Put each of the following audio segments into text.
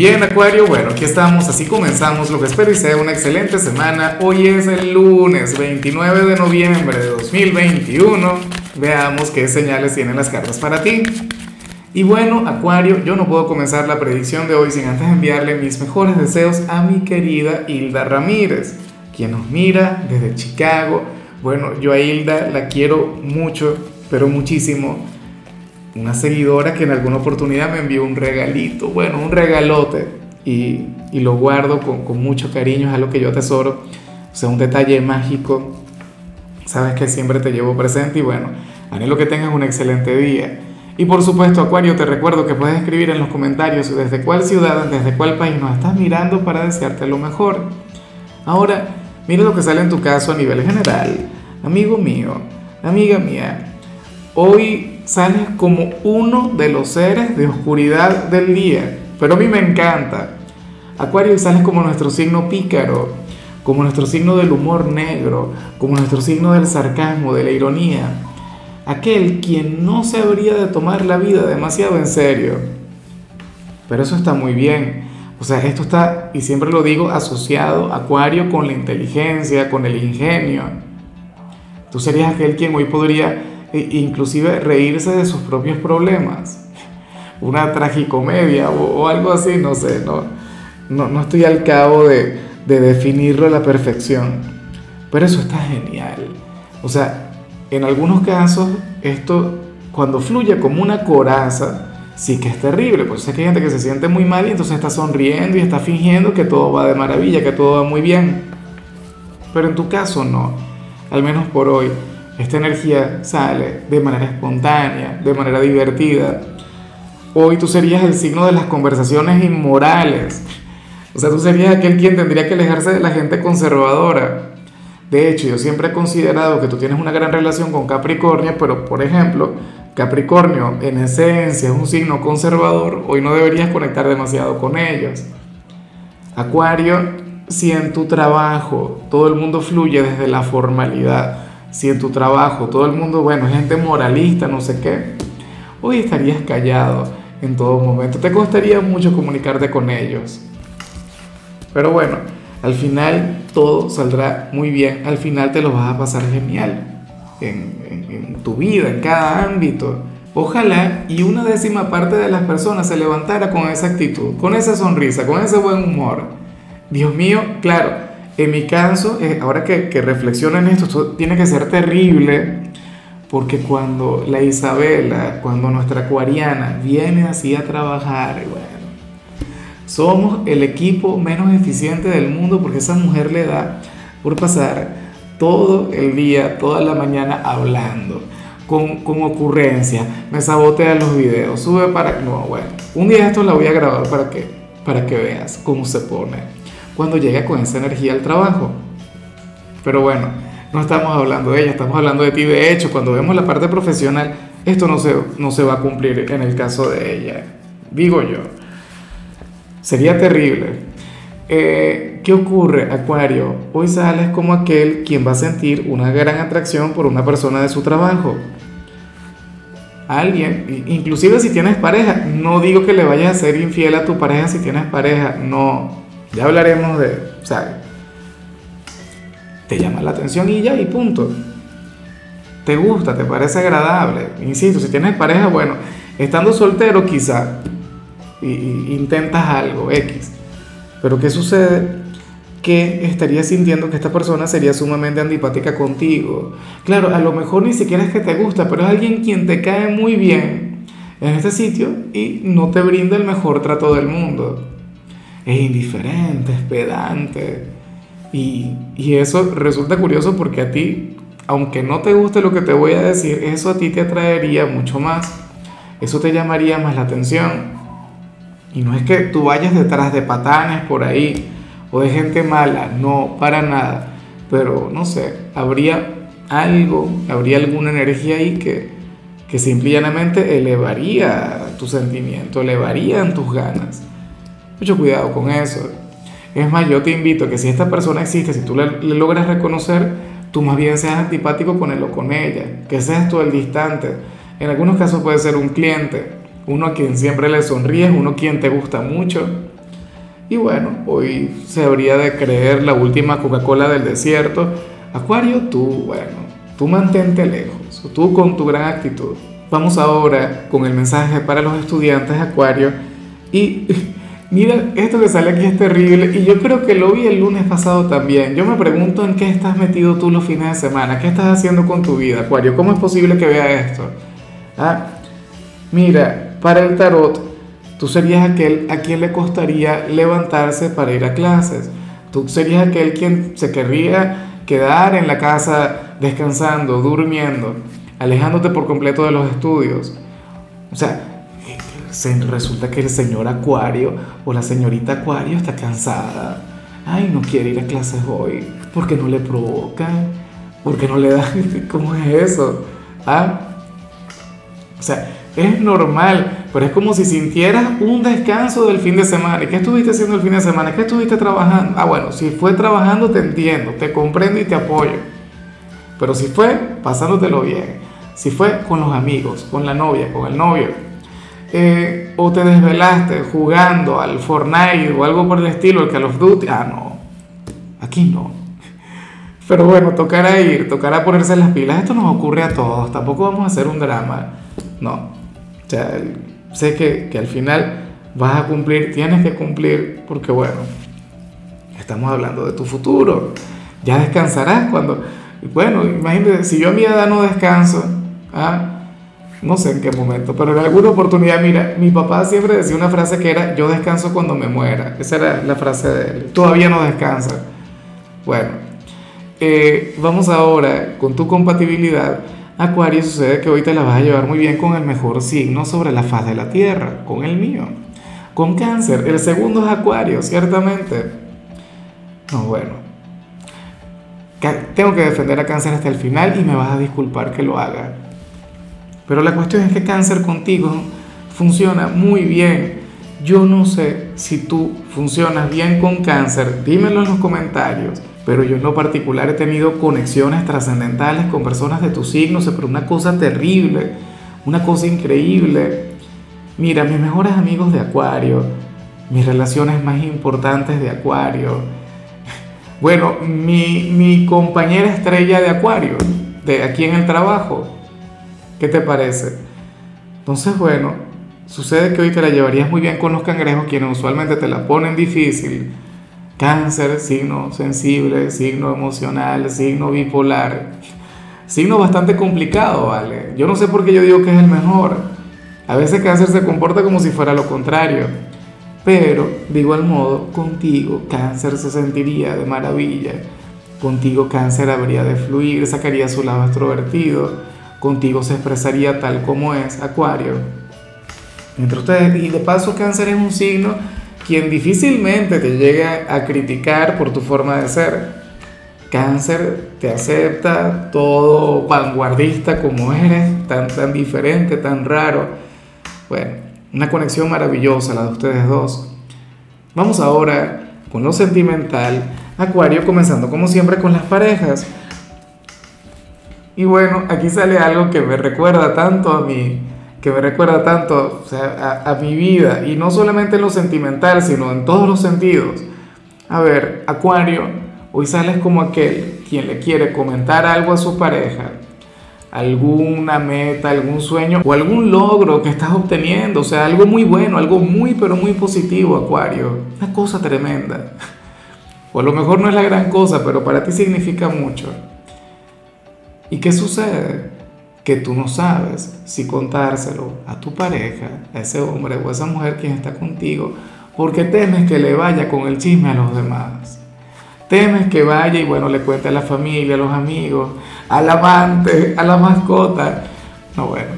Bien, Acuario, bueno, aquí estamos, así comenzamos lo que espero y sea una excelente semana. Hoy es el lunes 29 de noviembre de 2021. Veamos qué señales tienen las cartas para ti. Y bueno, Acuario, yo no puedo comenzar la predicción de hoy sin antes enviarle mis mejores deseos a mi querida Hilda Ramírez, quien nos mira desde Chicago. Bueno, yo a Hilda la quiero mucho, pero muchísimo una seguidora que en alguna oportunidad me envió un regalito, bueno, un regalote, y, y lo guardo con, con, mucho cariño, es algo que yo atesoro, o sea, un detalle mágico, sabes que siempre te llevo presente y bueno, anhelo que tengas un excelente día. Y por supuesto, Acuario, te recuerdo que puedes escribir en los comentarios desde cuál ciudad, desde cuál país nos estás mirando para desearte lo mejor. Ahora, mira lo que sale en tu caso a nivel general. Amigo mío, amiga mía, Hoy sales como uno de los seres de oscuridad del día, pero a mí me encanta. Acuario, sales como nuestro signo pícaro, como nuestro signo del humor negro, como nuestro signo del sarcasmo, de la ironía. Aquel quien no se habría de tomar la vida demasiado en serio. Pero eso está muy bien. O sea, esto está, y siempre lo digo, asociado, Acuario, con la inteligencia, con el ingenio. Tú serías aquel quien hoy podría e inclusive reírse de sus propios problemas. Una tragicomedia o, o algo así, no sé, no, no, no estoy al cabo de, de definirlo a la perfección. Pero eso está genial. O sea, en algunos casos esto cuando fluye como una coraza, sí que es terrible, pues es que hay gente que se siente muy mal y entonces está sonriendo y está fingiendo que todo va de maravilla, que todo va muy bien. Pero en tu caso no, al menos por hoy. Esta energía sale de manera espontánea, de manera divertida. Hoy tú serías el signo de las conversaciones inmorales. O sea, tú serías aquel quien tendría que alejarse de la gente conservadora. De hecho, yo siempre he considerado que tú tienes una gran relación con Capricornio, pero por ejemplo, Capricornio en esencia es un signo conservador, hoy no deberías conectar demasiado con ellos. Acuario, si en tu trabajo todo el mundo fluye desde la formalidad, si en tu trabajo todo el mundo, bueno, gente moralista, no sé qué, hoy estarías callado en todo momento. Te costaría mucho comunicarte con ellos. Pero bueno, al final todo saldrá muy bien. Al final te lo vas a pasar genial en, en, en tu vida, en cada ámbito. Ojalá y una décima parte de las personas se levantara con esa actitud, con esa sonrisa, con ese buen humor. Dios mío, claro, en mi caso, eh, ahora que, que reflexiono en esto, esto tiene que ser terrible, porque cuando la Isabela, cuando nuestra acuariana viene así a trabajar, bueno, somos el equipo menos eficiente del mundo porque esa mujer le da por pasar todo el día, toda la mañana hablando, con, con ocurrencias, me sabotea los videos, sube para... No, bueno, un día esto la voy a grabar para que, para que veas cómo se pone cuando llega con esa energía al trabajo. Pero bueno, no estamos hablando de ella, estamos hablando de ti. De hecho, cuando vemos la parte profesional, esto no se, no se va a cumplir en el caso de ella. Digo yo. Sería terrible. Eh, ¿Qué ocurre, Acuario? Hoy sales como aquel quien va a sentir una gran atracción por una persona de su trabajo. Alguien, inclusive si tienes pareja, no digo que le vayas a ser infiel a tu pareja si tienes pareja, no, ya hablaremos de, o sea, te llama la atención y ya, y punto. Te gusta, te parece agradable. Insisto, si tienes pareja, bueno, estando soltero quizá intentas algo, X. Pero ¿qué sucede? Que estarías sintiendo que esta persona sería sumamente antipática contigo. Claro, a lo mejor ni siquiera es que te gusta, pero es alguien quien te cae muy bien en este sitio y no te brinda el mejor trato del mundo es indiferente, es pedante. Y, y, eso resulta curioso porque a ti, aunque no te guste lo que te voy a decir, eso a ti te atraería mucho más. Eso te llamaría más la atención. Y no es que tú vayas detrás de patanes por ahí o de gente mala, no, para nada. Pero no sé, habría algo, habría alguna energía ahí que, que simplemente elevaría tu sentimiento, elevarían tus ganas. Mucho cuidado con eso. Es más, yo te invito a que si esta persona existe, si tú le, logras reconocer, tú más bien seas antipático con él o con ella, que seas tú el distante. En algunos casos puede ser un cliente, uno a quien siempre le sonríes, uno a quien te gusta mucho, Y bueno, hoy se habría de creer la última Coca-Cola del desierto. Acuario, tú, bueno, tú mantente lejos, tú con tu gran actitud. Vamos ahora con el mensaje para los estudiantes Acuario. Y mira, esto que sale aquí es terrible y yo creo que lo vi el lunes pasado también. Yo me pregunto en qué estás metido tú los fines de semana, qué estás haciendo con tu vida, Acuario, ¿cómo es posible que vea esto? Ah, mira, para el tarot, tú serías aquel a quien le costaría levantarse para ir a clases. Tú serías aquel quien se querría quedar en la casa descansando, durmiendo alejándote por completo de los estudios. O sea, resulta que el señor Acuario o la señorita Acuario está cansada. Ay, no quiere ir a clases hoy. porque no le provoca? porque no le da? ¿Cómo es eso? ¿Ah? O sea, es normal, pero es como si sintieras un descanso del fin de semana. ¿Y qué estuviste haciendo el fin de semana? ¿Qué estuviste trabajando? Ah, bueno, si fue trabajando te entiendo, te comprendo y te apoyo. Pero si fue pasándotelo bien, si fue con los amigos, con la novia, con el novio, eh, o te desvelaste jugando al Fortnite o algo por el estilo, el Call of Duty, ah, no, aquí no. Pero bueno, tocará ir, tocará ponerse las pilas. Esto nos ocurre a todos, tampoco vamos a hacer un drama. No, o sea, sé que, que al final vas a cumplir, tienes que cumplir, porque bueno, estamos hablando de tu futuro. Ya descansarás cuando, bueno, imagínate, si yo a mi edad no descanso, ¿Ah? No sé en qué momento, pero en alguna oportunidad, mira, mi papá siempre decía una frase que era, yo descanso cuando me muera. Esa era la frase de él. Todavía no descansa. Bueno, eh, vamos ahora con tu compatibilidad. Acuario, sucede que hoy te la vas a llevar muy bien con el mejor signo sobre la faz de la Tierra, con el mío. Con cáncer, el segundo es Acuario, ciertamente. No, bueno. Tengo que defender a cáncer hasta el final y me vas a disculpar que lo haga pero la cuestión es que cáncer contigo funciona muy bien. Yo no sé si tú funcionas bien con cáncer, dímelo en los comentarios. Pero yo en lo particular he tenido conexiones trascendentales con personas de tu signo, pero una cosa terrible, una cosa increíble. Mira, mis mejores amigos de Acuario, mis relaciones más importantes de Acuario. Bueno, mi, mi compañera estrella de Acuario, de aquí en el trabajo, ¿Qué te parece? Entonces, bueno, sucede que hoy te la llevarías muy bien con los cangrejos, quienes usualmente te la ponen difícil. Cáncer, signo sensible, signo emocional, signo bipolar. Signo bastante complicado, ¿vale? Yo no sé por qué yo digo que es el mejor. A veces cáncer se comporta como si fuera lo contrario. Pero, de igual modo, contigo cáncer se sentiría de maravilla. Contigo cáncer habría de fluir, sacaría su lado extrovertido contigo se expresaría tal como es Acuario. Entre ustedes, y de paso Cáncer es un signo quien difícilmente te llega a criticar por tu forma de ser. Cáncer te acepta todo vanguardista como eres, tan, tan diferente, tan raro. Bueno, una conexión maravillosa la de ustedes dos. Vamos ahora con lo sentimental. Acuario comenzando como siempre con las parejas. Y bueno, aquí sale algo que me recuerda tanto a mí, que me recuerda tanto a, mi vida, y no solamente en lo sentimental, sino en todos los sentidos. A ver, Acuario, hoy sales como aquel quien le quiere comentar algo a su pareja, alguna meta, algún sueño o algún logro que estás obteniendo, o sea, algo muy bueno, algo muy, pero muy positivo, Acuario, una cosa tremenda. O a lo mejor no es la gran cosa, pero para ti significa mucho. ¿Y qué sucede? Que tú no sabes si contárselo a tu pareja, a ese hombre o a esa mujer quien está contigo, porque temes que le vaya con el chisme a los demás. Temes que vaya y bueno, le cuente a la familia, a los amigos, al amante, a la mascota. No, bueno,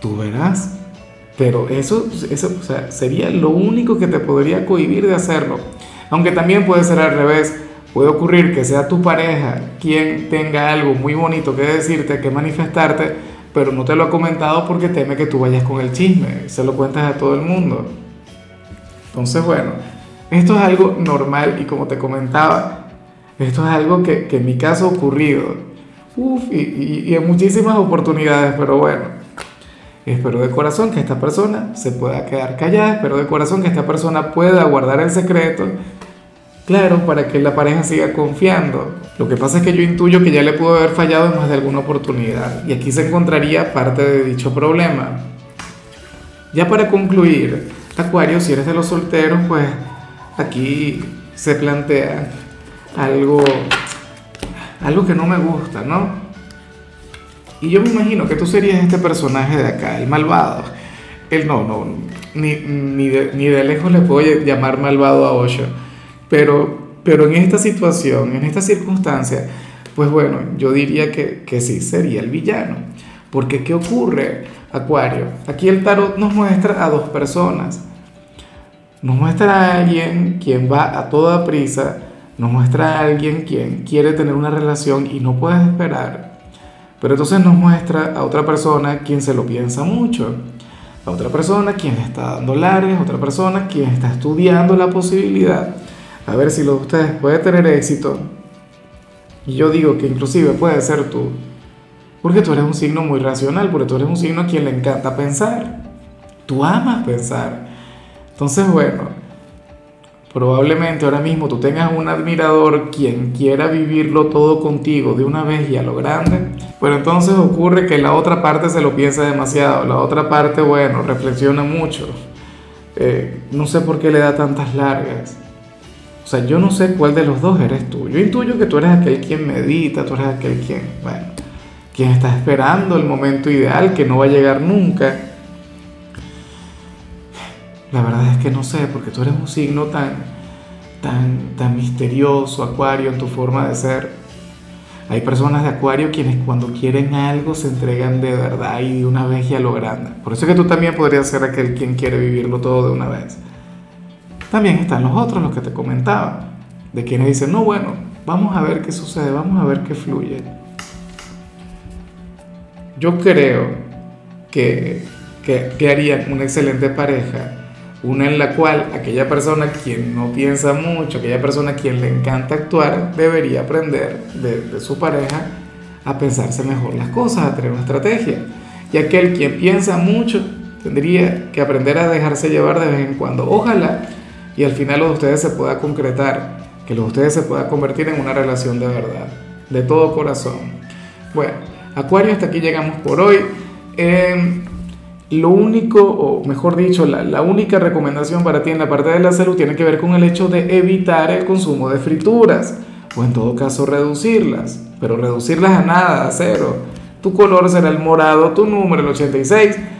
tú verás. Pero eso, eso sería lo único que te podría cohibir de hacerlo. Aunque también puede ser al revés Puede ocurrir que sea tu pareja quien tenga algo muy bonito que decirte, que manifestarte, pero no te lo ha comentado porque teme que tú vayas con el chisme, se lo cuentas a todo el mundo. Entonces, bueno, esto es algo normal y como te comentaba, esto es algo que, en mi caso ha ocurrido. Uf, y, y en muchísimas oportunidades, pero bueno. Espero de corazón que esta persona se pueda quedar callada, espero de corazón que esta persona pueda guardar el secreto, claro, para que la pareja siga confiando. Lo que pasa es que yo intuyo que ya le pudo haber fallado en más de alguna oportunidad y aquí se encontraría parte de dicho problema. Ya para concluir, Acuario, si eres de los solteros, pues aquí se plantea algo, algo que no me gusta, ¿no? Y yo me imagino que tú serías este personaje de acá, el malvado. Él no, no, ni, ni, de, ni de lejos le puedo llamar malvado a Osho. Pero, pero en esta situación, en esta circunstancia, pues bueno, yo diría que, que sí, sería el villano. Porque ¿qué ocurre, Acuario? Aquí el tarot nos muestra a dos personas. Nos muestra a alguien quien va a toda prisa, nos muestra a alguien quien quiere tener una relación y no puede esperar pero entonces nos muestra a otra persona quien se lo piensa mucho, a otra persona quien le está dando largas, a otra persona quien está estudiando la posibilidad, a ver si lo de ustedes puede tener éxito. Y yo digo que inclusive puede ser tú, porque tú eres un signo muy racional, porque tú eres un signo a quien le encanta pensar, tú amas pensar. Entonces, bueno, Probablemente ahora mismo tú tengas un admirador quien quiera vivirlo todo contigo de una vez y a lo grande, pero entonces ocurre que la otra parte se lo piensa demasiado, la otra parte, bueno, reflexiona mucho. Eh, no sé por qué le da tantas largas. O sea, yo no sé cuál de los dos eres tú. Yo intuyo que tú eres aquel quien medita, tú eres aquel quien, bueno, quien está esperando el momento ideal que no va a llegar nunca la verdad es que no sé, porque tú eres un signo tan, tan, tan misterioso, Acuario, en tu forma de ser. Hay personas de Acuario quienes cuando quieren algo se entregan de verdad y de una vez y a lo grande. Por eso es que tú también podrías ser aquel quien quiere vivirlo todo de una vez. También están los otros, los que te comentaba, de quienes dicen, no, bueno, vamos a ver qué sucede, vamos a ver qué fluye. Yo creo que, que, que una excelente pareja una en la cual aquella persona quien no piensa mucho, aquella persona quien le encanta actuar, debería aprender de, su pareja a pensarse mejor las cosas, a tener una estrategia. Y aquel quien piensa mucho tendría que aprender a dejarse llevar de vez en cuando. Ojalá y al final lo de ustedes se pueda concretar, que lo de ustedes se pueda convertir en una relación de verdad, de todo corazón. Bueno, Acuario, hasta aquí llegamos por hoy. Eh, lo único, o mejor dicho, la, única recomendación para ti en la parte de la salud tiene que ver con el hecho de evitar el consumo de frituras, o en todo caso reducirlas, pero reducirlas a nada, a cero. Tu color será el morado, tu número el 86.